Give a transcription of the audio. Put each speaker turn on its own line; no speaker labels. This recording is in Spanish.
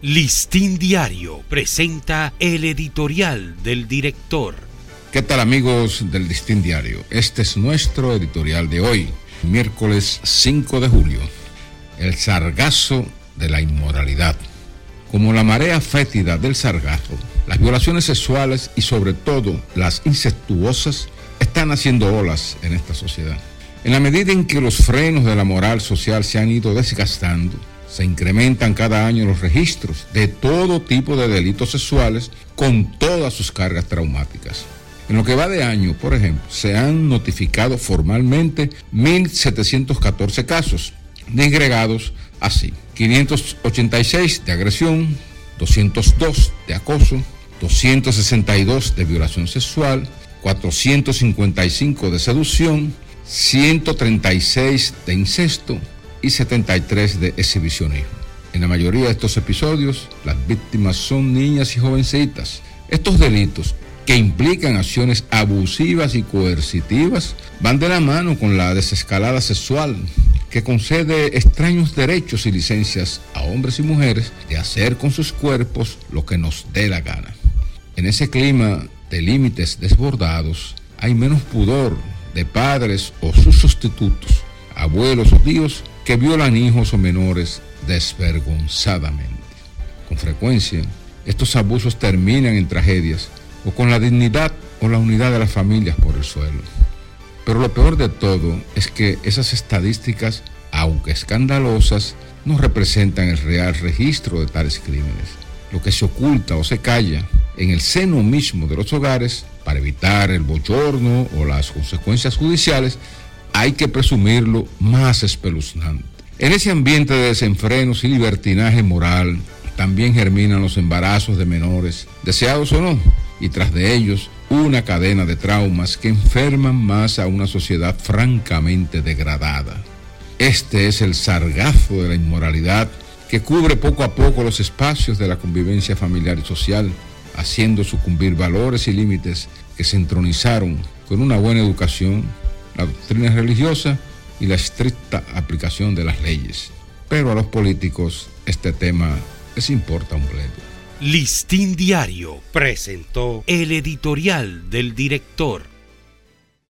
Listín Diario presenta el editorial del director.
¿Qué tal amigos del Listín Diario? Este es nuestro editorial de hoy, miércoles 5 de julio. El sargazo de la inmoralidad. Como la marea fétida del sargazo, las violaciones sexuales y sobre todo las incestuosas están haciendo olas en esta sociedad. En la medida en que los frenos de la moral social se han ido desgastando, se incrementan cada año los registros de todo tipo de delitos sexuales con todas sus cargas traumáticas. En lo que va de año, por ejemplo, se han notificado formalmente 1.714 casos, disgregados así. 586 de agresión, 202 de acoso, 262 de violación sexual, 455 de seducción, 136 de incesto, y 73 de exhibicionismo. En la mayoría de estos episodios, las víctimas son niñas y jovencitas. Estos delitos, que implican acciones abusivas y coercitivas, van de la mano con la desescalada sexual, que concede extraños derechos y licencias a hombres y mujeres de hacer con sus cuerpos lo que nos dé la gana. En ese clima de límites desbordados, hay menos pudor de padres o sus sustitutos, abuelos o tíos que violan hijos o menores desvergonzadamente. Con frecuencia, estos abusos terminan en tragedias o con la dignidad o la unidad de las familias por el suelo. Pero lo peor de todo es que esas estadísticas, aunque escandalosas, no representan el real registro de tales crímenes. Lo que se oculta o se calla en el seno mismo de los hogares para evitar el bochorno o las consecuencias judiciales hay que presumirlo más espeluznante. En ese ambiente de desenfrenos y libertinaje moral, también germinan los embarazos de menores, deseados o no, y tras de ellos una cadena de traumas que enferman más a una sociedad francamente degradada. Este es el sargazo de la inmoralidad que cubre poco a poco los espacios de la convivencia familiar y social, haciendo sucumbir valores y límites que se entronizaron con una buena educación, la doctrina religiosa y la estricta aplicación de las leyes. Pero a los políticos este tema les importa un bledo.
Listín Diario presentó el editorial del director.